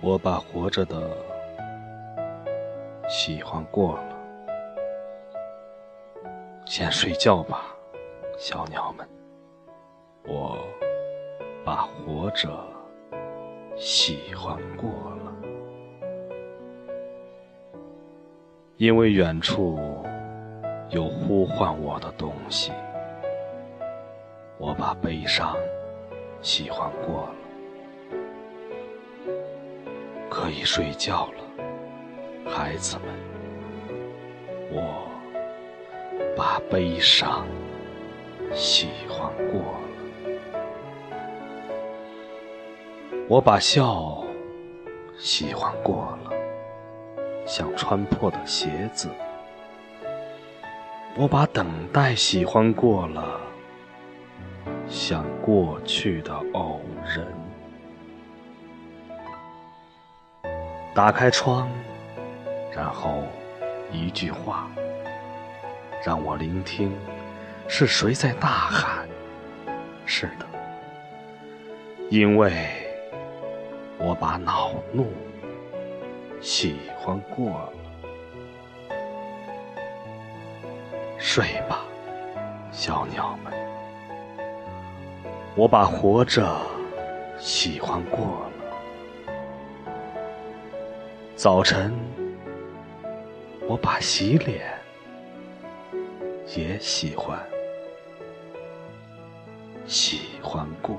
我把活着的喜欢过了，先睡觉吧，小鸟们。把活着喜欢过了，因为远处有呼唤我的东西。我把悲伤喜欢过了。可以睡觉了，孩子们。我把悲伤喜欢过了，我把笑喜欢过了，像穿破的鞋子。我把等待喜欢过了，像过去的偶人。打开窗，然后一句话，让我聆听，是谁在呐喊？是的，因为我把恼怒喜欢过了。睡吧，小鸟们，我把活着喜欢过了。早晨，我把洗脸也喜欢，喜欢过。